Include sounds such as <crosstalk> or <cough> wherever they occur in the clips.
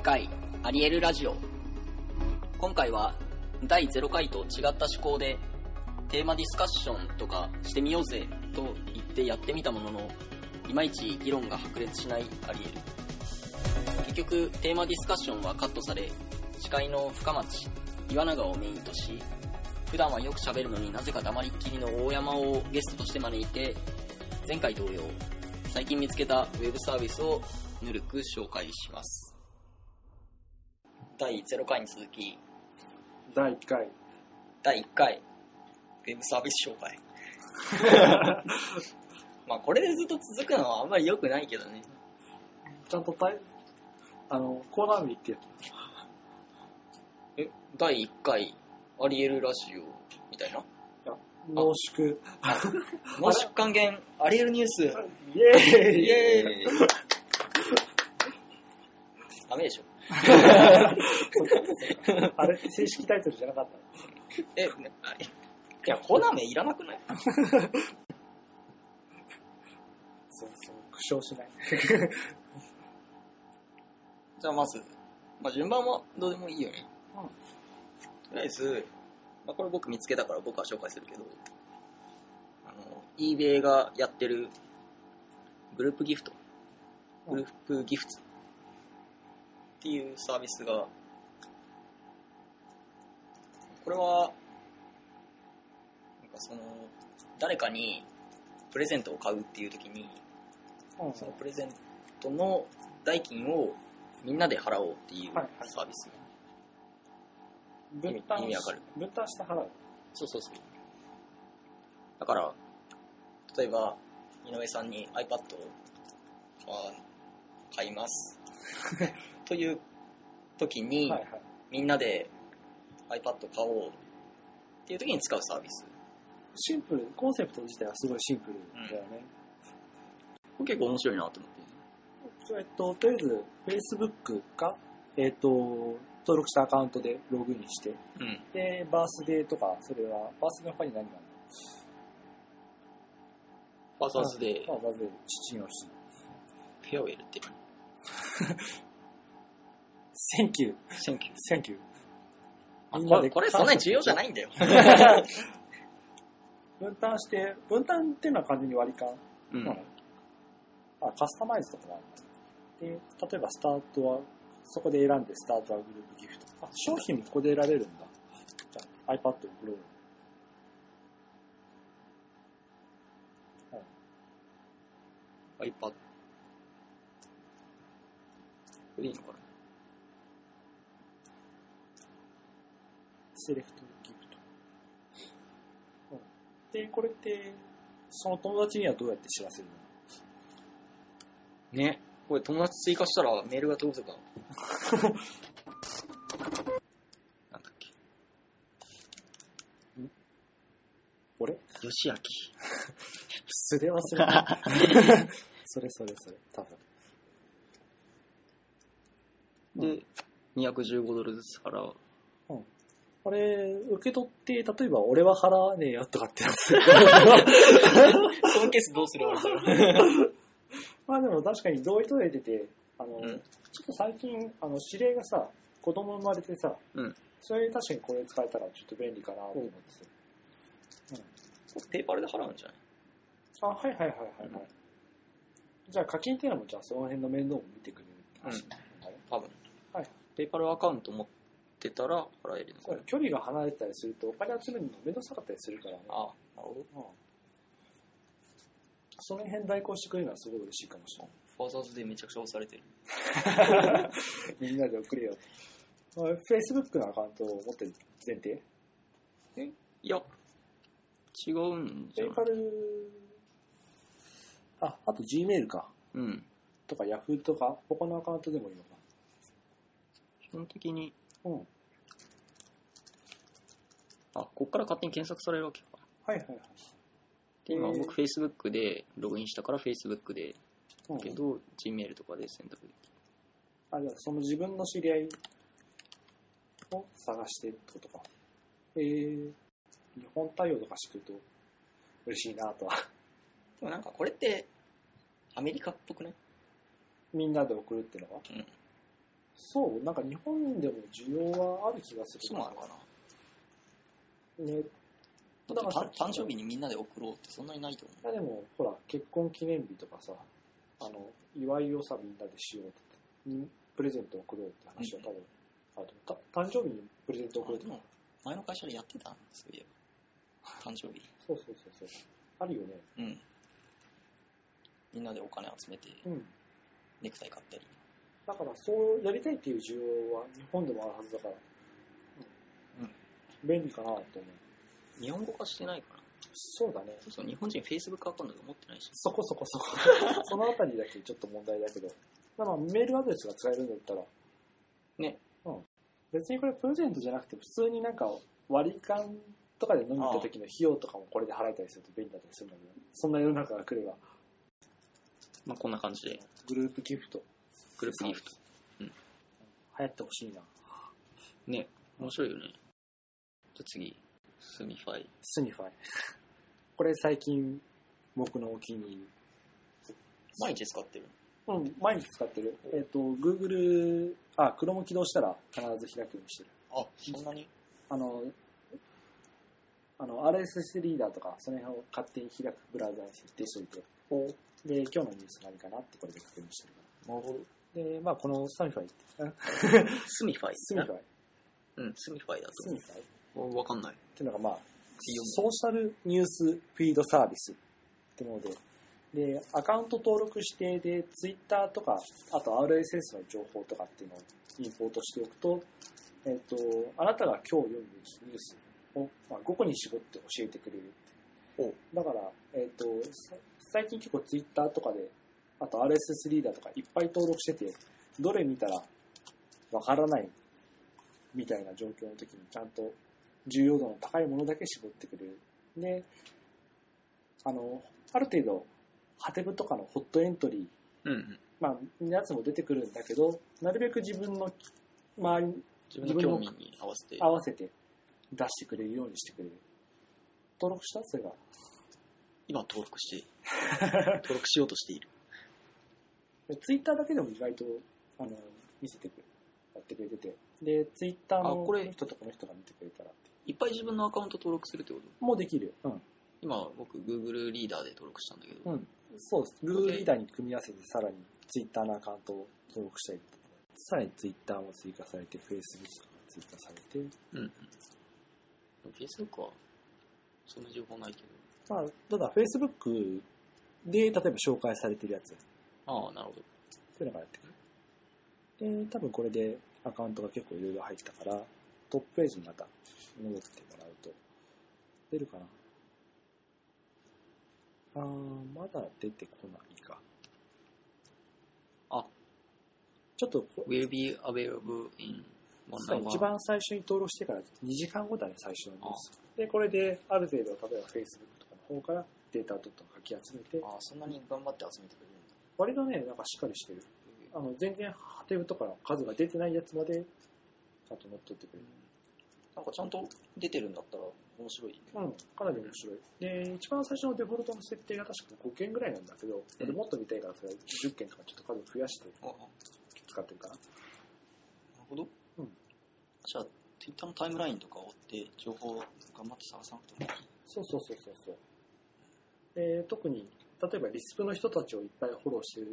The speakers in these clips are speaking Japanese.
1回アリエルラジオ。今回は第0回と違った趣向でテーマディスカッションとかしてみようぜと言ってやってみたもののいまいち議論が白熱しないアリエル結局テーマディスカッションはカットされ司会の深町岩永をメインとし普段はよく喋るのになぜか黙りっきりの大山をゲストとして招いて前回同様最近見つけたウェブサービスをぬるく紹介します。第0回に続き。第1回。第1回。ウェブサービス紹介。<laughs> まあこれでずっと続くのはあんまり良くないけどね。ちゃんとたい、あの、コーナーってえ第1回アリエルラジオみたいな？濃縮。濃縮還元アリエルニュース。イエーイ。イエーイダメでしょ。あれ、正式タイトルじゃなかったえ、ねあれいや、コーナー名いらなくない？<laughs> そうそう、苦笑しない。<laughs> じゃあまず、まあ、順番はどうでもいいよね。うん。とりあえず、まあ、これ僕見つけたから僕は紹介するけど、あの、eBay がやってるグループギフト、グループギフトっていうサービスが、これは、なんかその、誰かにプレゼントを買うっていう時に、うんそのプレゼントの代金をみんなで払おうっていうはいはいサービス。分担意味わかる分担して払う。そうそうそう。だから、例えば、井上さんに iPad をあ買います。<laughs> という時に、はいはい。みんなで iPad 買おうっていう時に使うサービス。シンプル、コンセプト自体はすごいシンプルだよね。これ結構面白いなと思って。えっと、とりあえず、Facebook か、えっと、登録したアカウントでログインして、うん。で、バースデーとか、それは、バースデーの他に何がある Father's Day、のバースデー、父の日。 Farewell って <laughs> Thank you、Thank you。Thank you。あみんなでこれそんなに重要じゃないんだよ。<laughs> 分担して、分担っていうのは完全に割り勘うんあ、カスタマイズとかもあるで、例えばスタートは、そこで選んでスタートはグループギフト。あ、商品もここで選べるんだ。じゃあ iPad 送ろう。iPad。これでいいのかな？セレクトギフト。うんで、これって、その友達にはどうやって知らせるの？ね。これ友達追加したらメールが届くか。<laughs> なんだっけ？俺？吉明。素で忘れた。<laughs> それそれそれ、多分。で、215ドルずつ払う。これ、受け取って、例えば俺は払わねえよとかってやつ。<laughs> そのケースどうする？<laughs> まあでも確かに同意取れてて、あの、うんちょっと最近、あの、知り合いがさ、子供生まれてさ、うんそれで確かにこれ使えたらちょっと便利かなと思ってペーパルで払うんじゃない？さ。あ、はいはいはいはい、はいじゃあ課金っていうのも、じゃあその辺の面倒も見てくれるって話、多分。はい。ペーパルアカウント持ってたら払えるのか距離が離れてたりすると、お金集めるの面倒くさかったりするからね。あなるほど。うんその辺代行してくれるのはすごい嬉しいかもしれない。ファーザーズでめちゃくちゃ押されてる。<laughs> みんなで送れよと。フェイスブックのアカウントを持ってる前提？いや、違うんじゃない？ペイパル、あ、あと Gmail か。うん。とか Yahoo とか、他のアカウントでもいいのか。基本的に、うん。あ、こっから勝手に検索されるわけか。はいはいはい。で、今えー僕 Facebook でログインしたから Facebook で、うんけど、Gmail とかで選択できる。あ、じゃあその自分の知り合いを探してってことか。えー、日本対応とかしてくると嬉しいなとは。でもなんかこれって、アメリカっぽくねみんなで送るっていうのは。そう、なんか日本でも需要はある気がする。そうなのかなね。だってた誕生日にみんなで送ろうってそんなにないと思いやでも、ほら、結婚記念日とかさ、あの、祝いをさ、みんなでしようって、にプレゼントを送ろうって話は多分、あとた誕生日にプレゼント。送るとか、あでも、前の会社でやってたんそういえば。誕生日。そうそうそうそう。あるよね。うん。みんなでお金集めて、うん。ネクタイ買ったり。だから、そうやりたいっていう需要は日本でもあるはずだから、うん便利かなと思う。日本語化してないかな。そうだね。そうそう、日本人 Facebook アカウントが持ってないし。そこそこそこ。<laughs> そのあたりだけちょっと問題だけど。まあまあ、メールアドレスが使えるんだったら。ね。うん。別にこれプレゼントじゃなくて、普通になんか割り勘とかで飲みた時の費用とかもこれで払えたりすると便利だったりするんだけど、そんな世の中が来れば、まあこんな感じで、グループギフト、グループギフト。流行ってほしいな。ね、面白いよね。じゃあ次、 Summify。Summify。<laughs> これ最近僕のお気に入り。毎日使ってる。うん、毎日使ってる。えっ、と、Google、あ、Chrome 起動したら必ず開くようにしてる。あ、そんなに？あの、あの、RSS リーダーとか、その辺を勝手に開くブラウザに設定しといて、で、今日のニュース何かなってこれで確認してるか。ら。で、まあ、この Summify って、 Summify？Summify、うん、 Summify だ Summify っと。わかんない。ていうのが、まあ、読ソーシャルニュースフィードサービスってもので、で、アカウント登録して、で、ツイッターとか、あと RSS の情報とかっていうのをインポートしておくと、えっ、と、あなたが今日読むニュースを、まあ、5個に絞って教えてくれる。おだから、えっ、と、さ最近結構ツイッターとかで、あと RSS リーダーとかいっぱい登録してて、どれ見たらわからないみたいな状況の時にちゃんと重要度の高いものだけ絞ってくれる。で、あの、ある程度、ハテブとかのホットエントリー、うんうん。まあ、やつも出てくるんだけど、なるべく自分の周りに自分の興味に合わせて。合わせて出してくれるようにしてくれる。登録した？それが。今登録して、登録しようとしている。ツイッターだけでも意外と、あの、見せてくれ、やってくれてて。で、ツイッターのあこれこの人とこの人が見てくれたらって。いっぱい自分のアカウント登録するってこと？もうできる。うん。今僕 Google リーダーで登録したんだけど、うん。そうです。Google リーダーに組み合わせてさらに Twitter のアカウントを登録したりとか。さらに Twitter も追加されて、Facebook が追加されて。うんうん。Facebook はそんな情報ないけど。まあ、ただ Facebook で例えば紹介されてるやつ。ああ、なるほど。そういうのがやってくる。で、多分これでアカウントが結構いろいろ入ったから、トップページにまた戻ってもらうと、出るかなあー、まだ出てこないか。あ、ちょっとこ、will be available in 一番最初に登録してから2時間後だね、最初のニュース。で、これである程度、例えば Facebook とかの方からデータをどんどんかき集めて、ああ、そんなに頑張って集めてくれる。割とね、なんかしっかりしてる。あの、全然、ハテブとかの数が出てないやつまで、ちゃんと乗っ取ってくれる。なんかちゃんと出てるんだったら面白いね。うん、かなり面白い。で、一番最初のデフォルトの設定が確か5件ぐらいなんだけど、俺もっと見たいからそれ10件とかちょっと数増やして使ってるかな。るほど。うんじゃあ、Twitter のタイムラインとかを追って、情報を頑張って探さなくてもいい。そうそうそうそうそう。で、特に、例えばリスプの人たちをいっぱいフォローして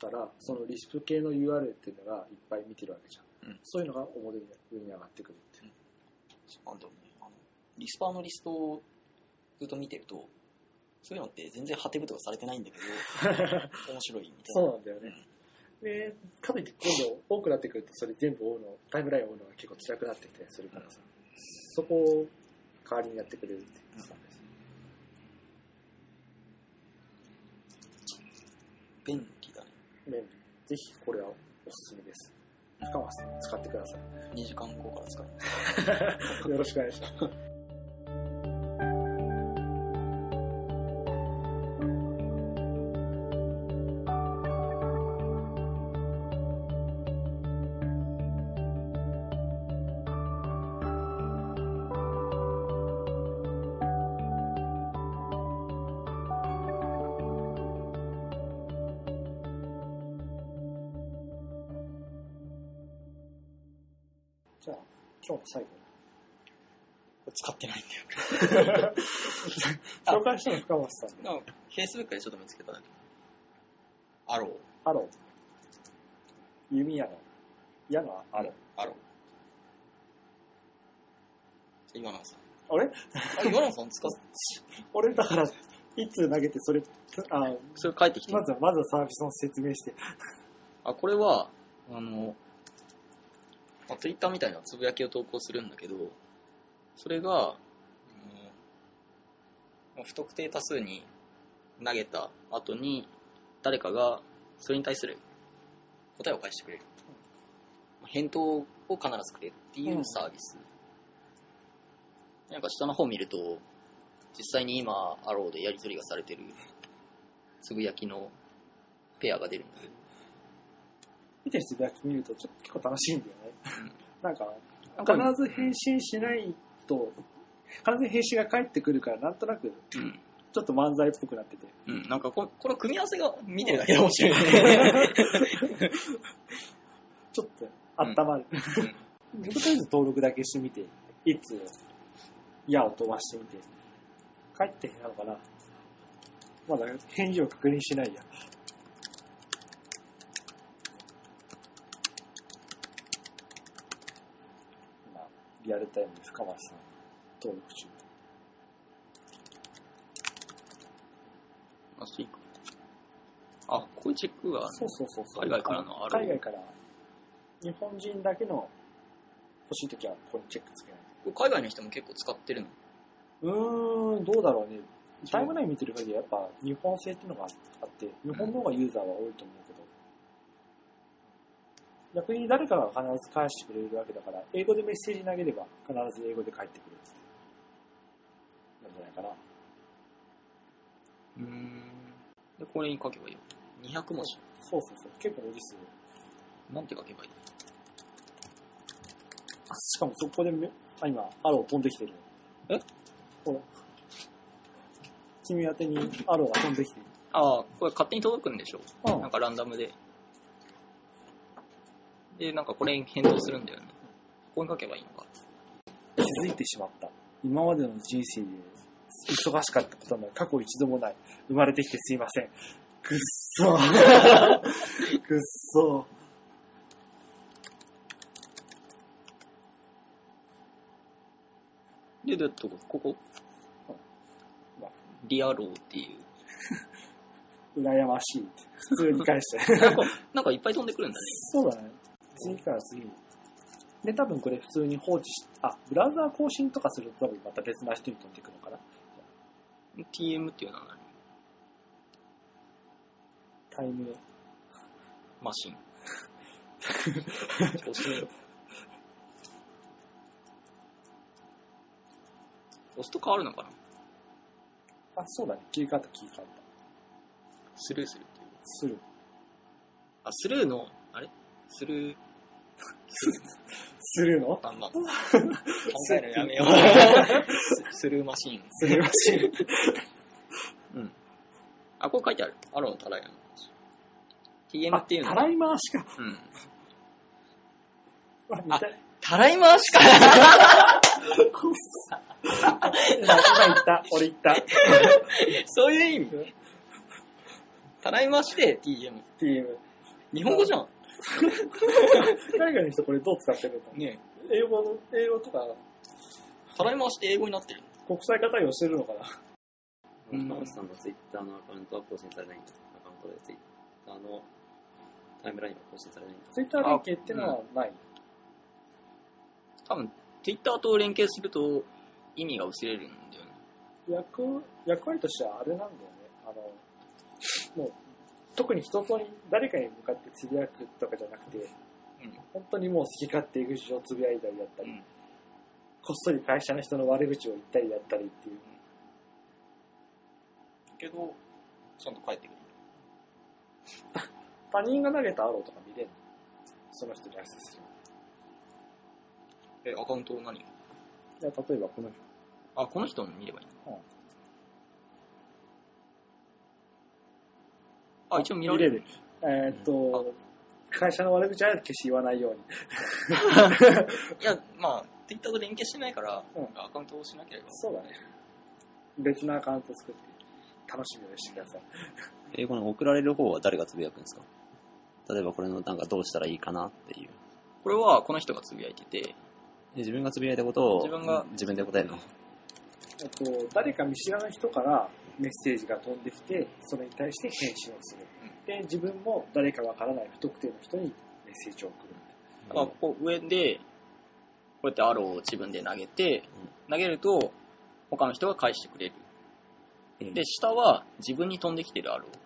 たら、そのリスプ系の URL っていうのがいっぱい見てるわけじゃん。うんそういうのが表に上に上がってくるっていう。そうなんだろうね。あの、リスパーのリストをずっと見てると、そういうのって全然ハテブとかされてないんだけど、<laughs> 面白いみたいな。そうなんだよね。で、かといって今度多くなってくるとそれ全部追うの、タイムラインを追うのが結構辛くなってきたりするからさ、そこを代わりにやってくれるっていうサービス。便利だね。便利。ぜひこれはおすすめです。深川さん使ってください。2時間後から使う。<laughs> よろしくお願いします。今日の最後使ってないんだよ。<laughs> <laughs> に。紹介したの深松さん Facebook でちょっと見つけただけ。アロー。ハロー。弓矢の、矢のアロー。アロー。今永さん。あれ？あ、今永さん使っ <laughs> 俺だから、いつ投げてそれ、あ、それ帰ってきてるまずは、まずはサービスの説明して。あ、これは、あの、まあ、Twitter みたいなつぶやきを投稿するんだけど、それが、あのまあ不特定多数に投げた後に、誰かがそれに対する答えを返してくれる。まあ返答を必ずくれるっていうサービス。なんか下の方見ると、実際に今、アローでやり取りがされてるつぶやきのペアが出るんだけど、見てるつぶやき見ると、ちょっと結構楽しいんだよね。なんか、必ず返信しないと、必ず返信が返ってくるから、なんとなく、うん。ちょっと漫才っぽくなってて。うん、なんかここの組み合わせが見てるだけで面白いね。<laughs> ちょっと温まる。とりあえず登録だけしてみて、いつ矢を飛ばしてみて、帰ってなのかなまだ返事を確認しないや。今、リアルタイムで深松さん登録中。あ、そうか。あ、こういうチェックが、そうそうそうそう。海外からのある海外から、日本人だけの欲しいときはここにチェックつけない。海外の人も結構使ってるの？うーん、どうだろうね。タイムライン見てる限りはやっぱ日本製っていうのがあって、日本の方がユーザーは多いと思うけど、逆に誰かが必ず返してくれるわけだから、英語でメッセージ投げれば必ず英語で返ってくる。なんじゃないかな。うーん。で、これに書けばいいよ。200文字。そうそうそう。結構文字数。なんて書けばいいあ、しかもそこでめ、あ、今、アロー飛んできてる。え？ほら。君宛てにアローが飛んできてる。ああ、これ勝手に届くんでしょ？うんなんかランダムで。で、なんかこれに返答するんだよね。ここに書けばいいのか。気づいてしまった。今までの人生で忙しかったことなど過去一度もない。生まれてきてすいません。くっそ。<laughs> くっそ。で、どうやってここリアローっていう。<laughs> 羨ましいって。普通に返して。なんか、なんかいっぱい飛んでくるんだね。そうだね。次から次に。で、多分これ普通に放置し、あ、ブラウザー更新とかすると多分また別な人に飛んでくるのかな。TM っていうのは何？タイム、マシン。調子ねえよ押すと変わるのかな？あ、そうだね。切り替わった切り替わった。スルーするっていう。する。あ、スルーの、あれ？スルー、するの？まんま。<laughs> 考えるのやめよう。ススルーマシーン。するらしい。うん。あ、これ書いてある。アローのたらいの話。TM あ、っていうのたらい回しか。うん。あ、見たい。たらい回しか今 <laughs> 言った。俺言った。そういう意味たらい回しで TM。TM。日本語じゃん。<laughs> 海外の人これどう使ってるのね英語の、英語とかたらい回しって英語になってる。国際化対応してるのかなうん川内さんのツイッターのアカウントは更新されないんだ。アカウントでツイッターのタイムラインは更新されないんだ。ツイッター連携ってのはない。多分、Twitter と連携すると意味が薄れるんだよね。役、役割としてはあれなんだよね。あの、もう、特に人とに、誰かに向かってつぶやくとかじゃなくて、本当にもう好き勝手口をつぶやいたりだったり、うんこっそり会社の人の悪口を言ったりだったりっていう。けど、ちゃんと返ってくる。<laughs> 他人が投げたアローとか見れるの？その人にアクセスする。え、アカウント何？いや、例えばこの人。あ、この人の見ればいいの、あ、一応見られる。えーっと、会社の悪口は決して言わないように。<laughs> いや、まあ、Twitter と連携してないから、うんアカウントをしなければ。そうだね。別のアカウント作って、楽しみにしてください。<laughs> 英語の送られる方は誰がつぶやくんですか？例えばこれのなんかどうしたらいいかなっていう。これはこの人がつぶやいてて、で自分がつぶやいたことを自分が自分で答えるの？えっと、誰か見知らない人からメッセージが飛んできて、それに対して返信をする。で、自分も誰かわからない不特定の人にメッセージを送る。まあ、こう上で、こうやってアローを自分で投げて、投げると、他の人が返してくれる。ええで、下は自分に飛んできてるアロー。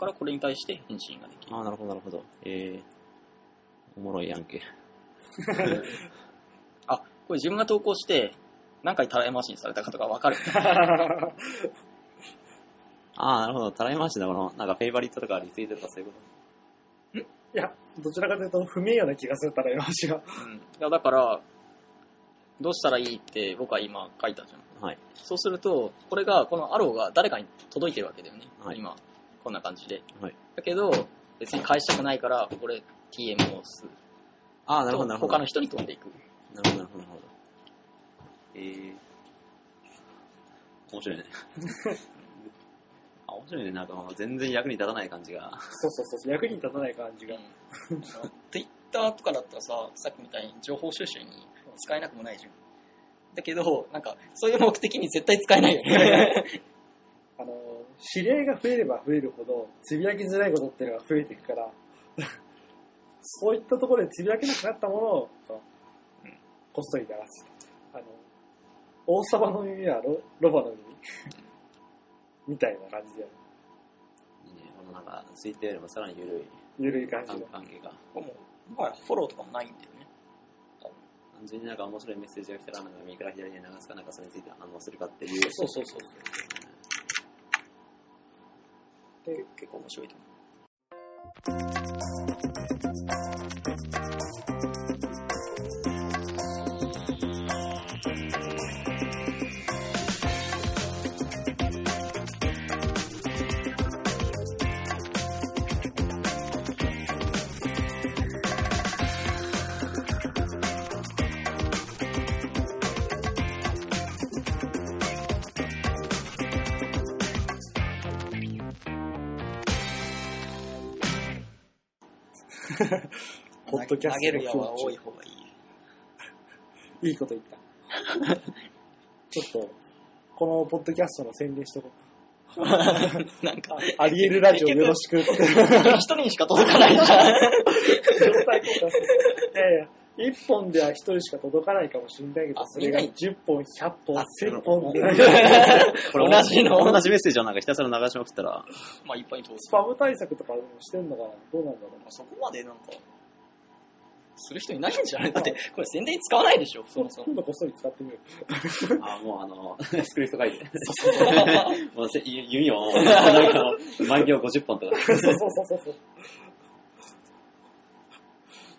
からこれに対して返信ができる。ああ、なるほど、なるほど。えー、おもろいやんけ。<laughs> あ、これ自分が投稿して、何回たらい回しにされたかとかわかる。<laughs> ああ、なるほど。たらい回しだ、この、なんかフェイバリットとかリツイートとかそういうこいや、どちらかというと不名誉な気がするから、今話が。うん。いや、だから、どうしたらいいって僕は今書いたじゃん。と。はい。そうすると、これが、このアローが誰かに届いてるわけだよね。はい今、こんな感じで。はい。だけど、別に返したくないから、これ TM を押す。ああ、なるほど、なるほど。他の人に飛んでいく。なるほど、なるほど、なるほど。えー、面白いね。<laughs> あ、面白いね。なんかもう全然役に立たない感じが。そうそうそう、役に立たない感じが。Twitter とかだったらさ、さっきみたいに情報収集に使えなくもないじゃん。だけど、なんか、そういう目的に絶対使えないよね。<laughs> あの、知り合いが増えれば増えるほど、つぶやきづらいことっていうのが増えていくから、そういったところでつぶやけなくなったものを、うんこっそり流す。あの、王様の耳はロロバの耳みたいな感じで、いいね。このなんか、ツイッターよりもさらに緩いゆるい感じの。関係が。もう、もはやフォローとかもないんだよね。単純になんか面白いメッセージが来たら、なんか右から左に流すかなんかそれについて反応するかっていう。そうそうそう。で結構面白いと思う。<laughs> ポッドキャストの投げる矢は多い方がいい。いいこと言った。ちょっと、このポッドキャストの宣伝しとこう <laughs> なんかか。、アリエルラジオよろしくって。一 <laughs> 人にしか届かないじゃん。いや、一本では一人しか届かないかもしれないけど、あそれがみんなに10本、100本あ、1000本で、これ同じの同じメッセージをなんかひたすら流しまくったら、まあ、いっぱい通すス。パム対策とかもしてんのかな？どうなんだろう？な。そこまでなんか、する人いないんじゃない？だって、これ宣伝に使わないでしょ、そもそも。今度こっそり使ってみる。<laughs> あもうあの、<laughs> スクリプト書いて。そうそうそう <laughs> もうせ弓を、なんか万行50本とか。そうそうそうそうそう。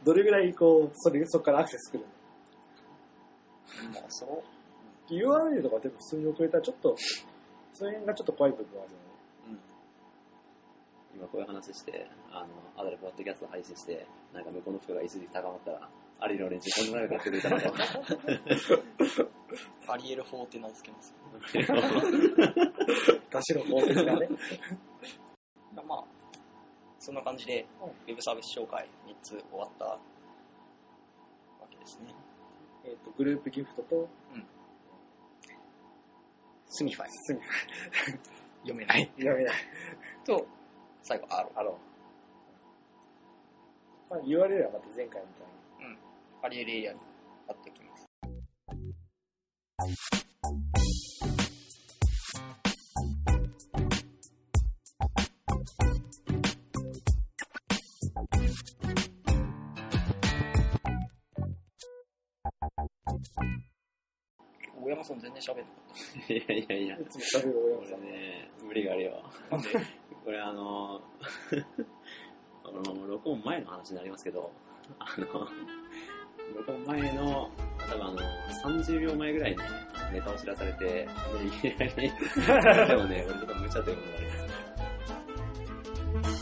どれぐらいこう、それ、そこからアクセス来るの？まあ、そう。?URL とかでも普通に送れたらちょっと、その辺がちょっと怖い部分はあるよね。今こういう話して、あの、あとでポッドキャスト配信して、なんか向こうの負荷が一時高まったら、アリの連中こんな長くやってくれたのか。アリエル法って名付けます。出しろ、法的なね。まあ、そんな感じで、うんウェブサービス紹介3つ終わったわけですね。えっ、と、グループギフトと、スミファイ。スミフ読めない。ァイ。読めない。と、最後、アロあの、まあ、URL はまた前回みたいに。アリエルエリアに貼っておきます。喋んなかっいやいやいや。いつも喋る大こ山さん。れね、無理があるよ。た。なんで？これ <laughs> あの、録音前の話になりますけど、あの、録音前の、多分あの、30秒前ぐらいにネタを知らされて、で、いきなり、でもね、俺と無茶というものがあります。